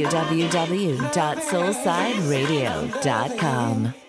www.soulsideradio.com.